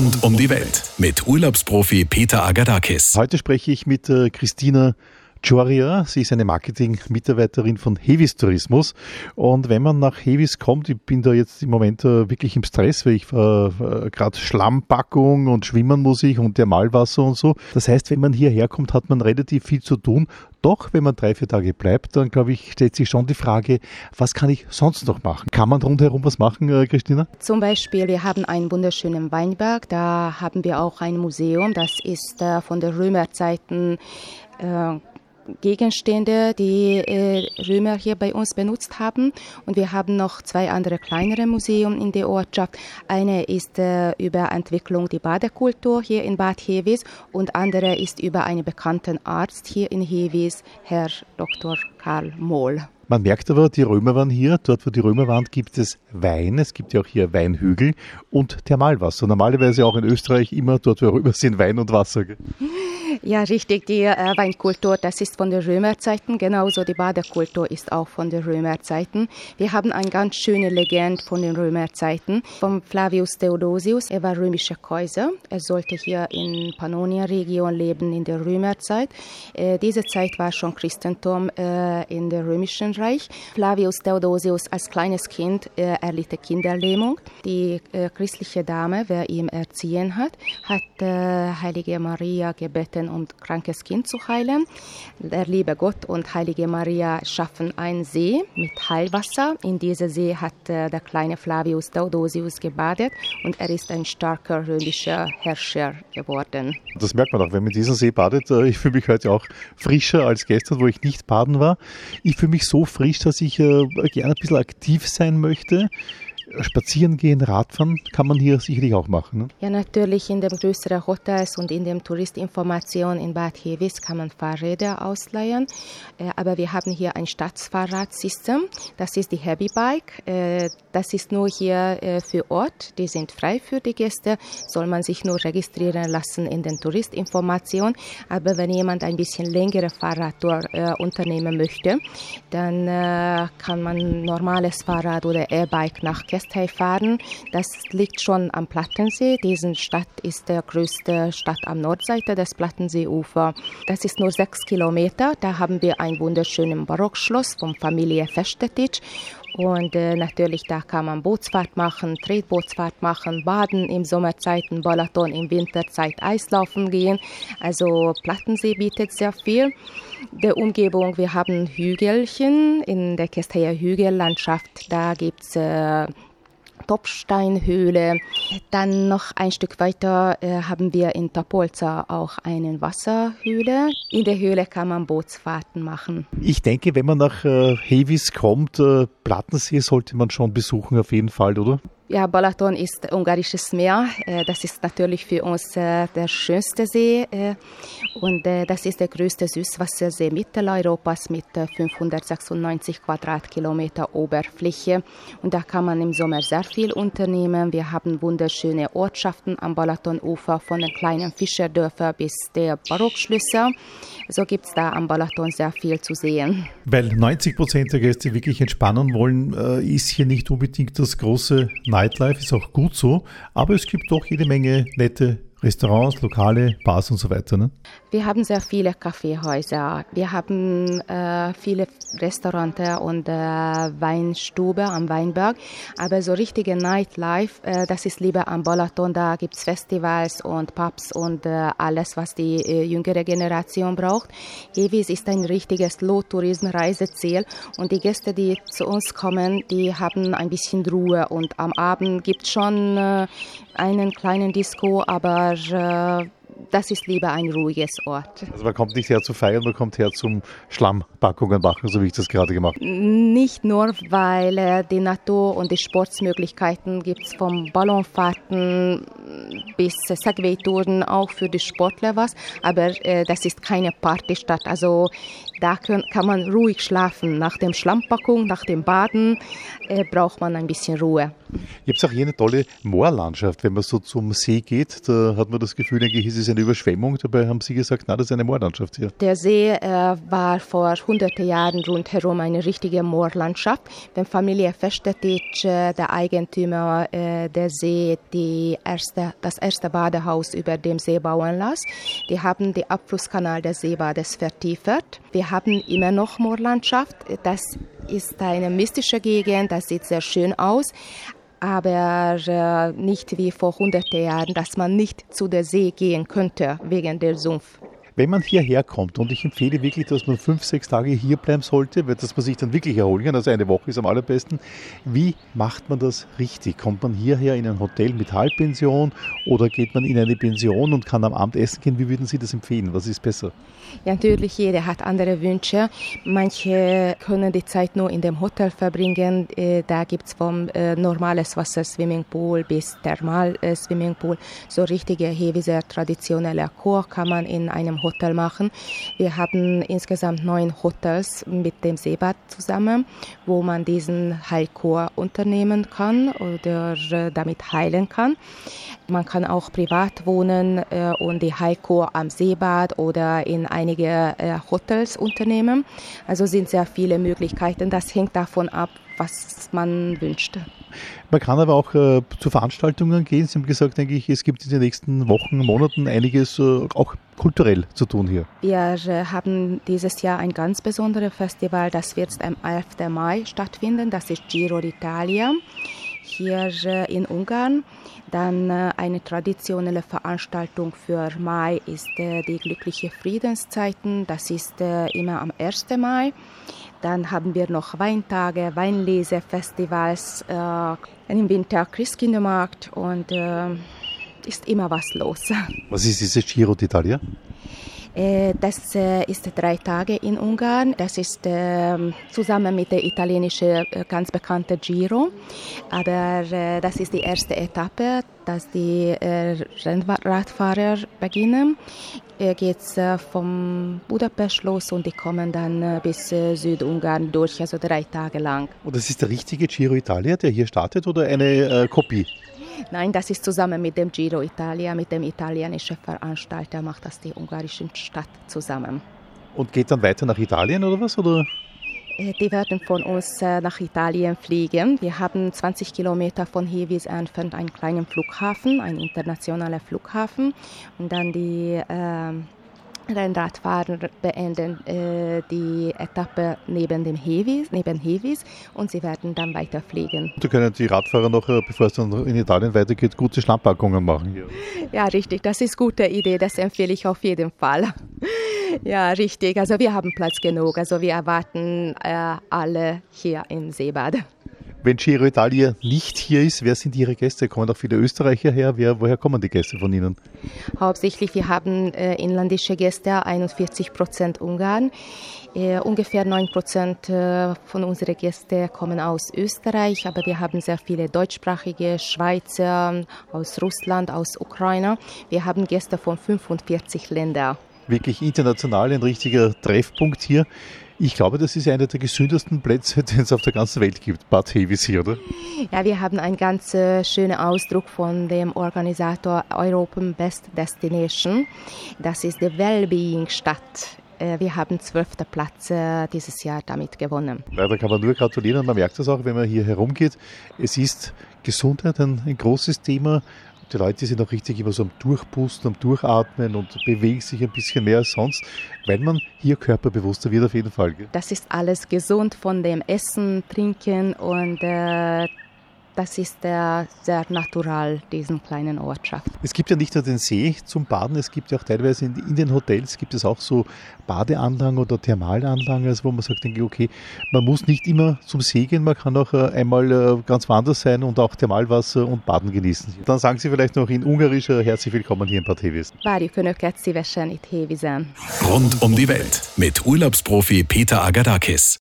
Rund um die Welt mit Urlaubsprofi Peter Agadakis. Heute spreche ich mit äh, Christina Joria. Sie ist eine Marketing-Mitarbeiterin von Hevis Tourismus. Und wenn man nach Hevis kommt, ich bin da jetzt im Moment äh, wirklich im Stress, weil ich äh, äh gerade Schlammpackung und Schwimmen muss ich und Thermalwasser und so. Das heißt, wenn man hierher kommt, hat man relativ viel zu tun. Doch, wenn man drei, vier Tage bleibt, dann glaube ich, stellt sich schon die Frage, was kann ich sonst noch machen? Kann man rundherum was machen, äh, Christina? Zum Beispiel, wir haben einen wunderschönen Weinberg. Da haben wir auch ein Museum. Das ist äh, von der Römerzeiten äh, Gegenstände, die äh, Römer hier bei uns benutzt haben. Und wir haben noch zwei andere kleinere Museen in der Ortschaft. Eine ist äh, über Entwicklung der Badekultur hier in Bad Hevis und andere ist über einen bekannten Arzt hier in Hevis, Herr Dr. Karl Mohl. Man merkt aber, die Römer waren hier. Dort, wo die Römer waren, gibt es Wein. Es gibt ja auch hier Weinhügel und Thermalwasser. Normalerweise auch in Österreich immer dort, wo Römer sind, Wein und Wasser. Ja, richtig. Die äh, Weinkultur, das ist von den Römerzeiten. Genauso die Badekultur ist auch von den Römerzeiten. Wir haben eine ganz schöne Legende von den Römerzeiten von Flavius Theodosius. Er war römischer Kaiser. Er sollte hier in Pannonien-Region leben in der Römerzeit. Äh, diese Zeit war schon Christentum äh, in der römischen Reich. Flavius Theodosius als kleines Kind äh, erlitt Kinderlähmung. Die äh, christliche Dame, wer ihm erziehen hat, hat äh, Heilige Maria gebeten, um krankes Kind zu heilen. Der liebe Gott und Heilige Maria schaffen einen See mit Heilwasser. In diesem See hat äh, der kleine Flavius Theodosius gebadet und er ist ein starker römischer Herrscher geworden. Das merkt man auch, wenn man in diesem See badet. Äh, ich fühle mich heute auch frischer als gestern, wo ich nicht baden war. Ich fühle mich so frisch, dass ich äh, gerne ein bisschen aktiv sein möchte. Spazieren gehen, Radfahren kann man hier sicherlich auch machen. Ne? Ja, natürlich in den größeren Hotels und in den Touristinformationen in Bad Hevis kann man Fahrräder ausleihen. Äh, aber wir haben hier ein Stadtfahrradsystem. Das ist die Heavy Bike. Äh, das ist nur hier äh, für Ort. Die sind frei für die Gäste. Soll man sich nur registrieren lassen in den Touristinformationen. Aber wenn jemand ein bisschen längere Fahrradtour unternehmen möchte, dann kann man normales Fahrrad oder E-Bike nach Kessel Westheifaden. Das liegt schon am Plattensee. Diese Stadt ist der größte Stadt am Nordseite des Plattenseeufers. Das ist nur sechs Kilometer. Da haben wir ein wunderschönes Barockschloss von Familie Festetic. Und äh, natürlich, da kann man Bootsfahrt machen, Tretbootsfahrt machen, baden im Sommerzeiten, Balaton im Winterzeit Eislaufen gehen. Also Plattensee bietet sehr viel. Der Umgebung, wir haben Hügelchen in der Kesteyer Hügellandschaft. Da gibt es äh, Topfsteinhöhle. Dann noch ein Stück weiter äh, haben wir in Tapolza auch eine Wasserhöhle. In der Höhle kann man Bootsfahrten machen. Ich denke, wenn man nach äh, Hevis kommt, äh, Plattensee sollte man schon besuchen auf jeden Fall, oder? Ja, Balaton ist ungarisches Meer. Äh, das ist natürlich für uns äh, der schönste See äh, und das ist der größte Süßwassersee Mitteleuropas mit 596 Quadratkilometer Oberfläche. Und da kann man im Sommer sehr viel unternehmen. Wir haben wunderschöne Ortschaften am Balatonufer von den kleinen Fischerdörfern bis der Barockschlösser. So gibt es da am Balaton sehr viel zu sehen. Weil 90 Prozent der Gäste wirklich entspannen wollen, ist hier nicht unbedingt das große Nightlife ist auch gut so, aber es gibt doch jede Menge nette Restaurants, Lokale, Bars und so weiter. Ne? Wir haben sehr viele Kaffeehäuser. Wir haben äh, viele Restaurants und äh, Weinstube am Weinberg. Aber so richtige Nightlife, äh, das ist lieber am Balaton. Da gibt es Festivals und Pubs und äh, alles, was die äh, jüngere Generation braucht. Hevis ist ein richtiges Low-Tourism-Reiseziel. Und die Gäste, die zu uns kommen, die haben ein bisschen Ruhe. Und am Abend gibt es schon äh, einen kleinen Disco, aber das ist lieber ein ruhiges Ort. Also man kommt nicht her zu feiern, man kommt her zum Schlammpackungen machen, so wie ich das gerade gemacht habe. Nicht nur, weil äh, die Natur und die Sportmöglichkeiten gibt es vom Ballonfahrten bis Segway-Touren auch für die Sportler was, aber äh, das ist keine Partystadt. Also Da kann, kann man ruhig schlafen. Nach dem Schlammpackung, nach dem Baden äh, braucht man ein bisschen Ruhe. Ihr habt auch hier eine tolle Moorlandschaft. Wenn man so zum See geht, da hat man das Gefühl, eigentlich ist es eine Überschwemmung. Dabei haben Sie gesagt, na, das ist eine Moorlandschaft hier. Der See äh, war vor hunderten Jahren rundherum eine richtige Moorlandschaft. Wenn Familie Festetic, äh, der Eigentümer äh, der See, die erste, das erste Badehaus über dem See bauen las, die haben den Abflusskanal des Seebades vertiefert. Wir haben immer noch Moorlandschaft. Das ist eine mystische Gegend, das sieht sehr schön aus, aber äh, nicht wie vor hunderten Jahren, dass man nicht zu der See gehen könnte wegen der Sumpf. Wenn man hierher kommt, und ich empfehle wirklich, dass man fünf, sechs Tage hier bleiben sollte, dass man sich dann wirklich erholen kann, also eine Woche ist am allerbesten. Wie macht man das richtig? Kommt man hierher in ein Hotel mit Halbpension oder geht man in eine Pension und kann am Abend essen gehen? Wie würden Sie das empfehlen? Was ist besser? Ja, natürlich, jeder hat andere Wünsche. Manche können die Zeit nur in dem Hotel verbringen. Äh, da gibt es vom äh, normales Wasser Swimmingpool bis Thermal äh. So richtige Heviser traditionelle Chor kann man in einem Hotel machen. Wir haben insgesamt neun Hotels mit dem Seebad zusammen, wo man diesen Heilkur unternehmen kann oder damit heilen kann. Man kann auch privat wohnen und die Heilkur am Seebad oder in einige äh, Hotels unternehmen. Also sind sehr viele Möglichkeiten. Das hängt davon ab, was man wünscht. Man kann aber auch äh, zu Veranstaltungen gehen. Sie haben gesagt, denke ich, es gibt in den nächsten Wochen, Monaten einiges äh, auch kulturell zu tun hier. Wir äh, haben dieses Jahr ein ganz besonderes Festival, das wird am 11. Mai stattfinden. Das ist Giro d'Italia hier äh, in Ungarn. Dann äh, eine traditionelle Veranstaltung für Mai ist äh, die glückliche Friedenszeiten. Das ist immer am 1. Mai. Dann haben wir noch Weintage, Weinlesefestivals, im Winter Christkindermarkt und ist immer was los. Was ist dieses Giro d'Italia? Äh, das äh, ist drei Tage in Ungarn. Das ist ähm, zusammen mit der italienischen äh, ganz bekannte Giro. Aber das ist die erste Etappe, dass die Rennradfahrer beginnen. Geht es vom Budapest los und die kommen dann bis Südungarn durch, also drei Tage lang. Und das ist der richtige Giro Italia, der hier startet oder eine Kopie? Nein, das ist zusammen mit dem Giro Italia, mit dem italienischen Veranstalter, macht das die ungarische Stadt zusammen. Und geht dann weiter nach Italien oder was? Oder? Äh, die werden von uns äh, nach Italien fliegen. Wir haben 20 Kilometer von Hevis entfernt einen kleinen Flughafen, einen internationalen Flughafen. Und dann die äh, Rennradfahrer beenden äh, die Etappe neben dem Hevis, neben Hevis und sie werden dann weiterfliegen. Da können die Radfahrer noch, äh, bevor es dann in Italien weitergeht, gute Schlammpackungen machen. Hier. Ja, richtig. Das ist eine gute Idee. Das empfehle ich auf jeden Fall. Ja, richtig. Also wir haben Platz genug. Also wir erwarten äh, alle hier im Seebad. Wenn Giro Italia nicht hier ist, wer sind Ihre Gäste? Kommen auch viele Österreicher her? Wer, woher kommen die Gäste von Ihnen? Hauptsächlich, wir haben äh, inländische Gäste, 41 Prozent Ungarn. Äh, ungefähr 9 Prozent äh, von unseren Gästen kommen aus Österreich, aber wir haben sehr viele deutschsprachige Schweizer, aus Russland, aus Ukraine. Wir haben Gäste von 45 Ländern. Wirklich international ein richtiger Treffpunkt hier. Ich glaube, das ist einer der gesündesten Plätze, den es auf der ganzen Welt gibt, Bad hier, oder? Ja, wir haben einen ganz äh, schönen Ausdruck von dem Organisator European Best Destination. Das ist die Wellbeing-Stadt. Äh, wir haben zwölfte Platz äh, dieses Jahr damit gewonnen. Ja, da kann man nur gratulieren und man merkt das auch, wenn man hier herumgeht. Es ist Gesundheit ein, ein großes Thema die Leute sind auch richtig immer so am Durchpusten, am Durchatmen und bewegen sich ein bisschen mehr als sonst, weil man hier körperbewusster wird auf jeden Fall. Gell? Das ist alles gesund von dem Essen, Trinken und äh, das ist äh, sehr natural, diesen kleinen Ortschaft. Es gibt ja nicht nur den See zum Baden, es gibt ja auch teilweise in, in den Hotels gibt es auch so Badeanlagen oder Thermalanlagen, also wo man sagt, okay, man muss nicht immer zum See gehen, man kann auch äh, einmal äh, ganz woanders sein und auch Thermalwasser und Baden genießen. Dann sagen Sie vielleicht noch in Ungarisch herzlich willkommen hier in Bad Hevis. Várjuk Önöket szívesen itt Hévizen. Rund um die Welt mit Urlaubsprofi Peter Agadakis.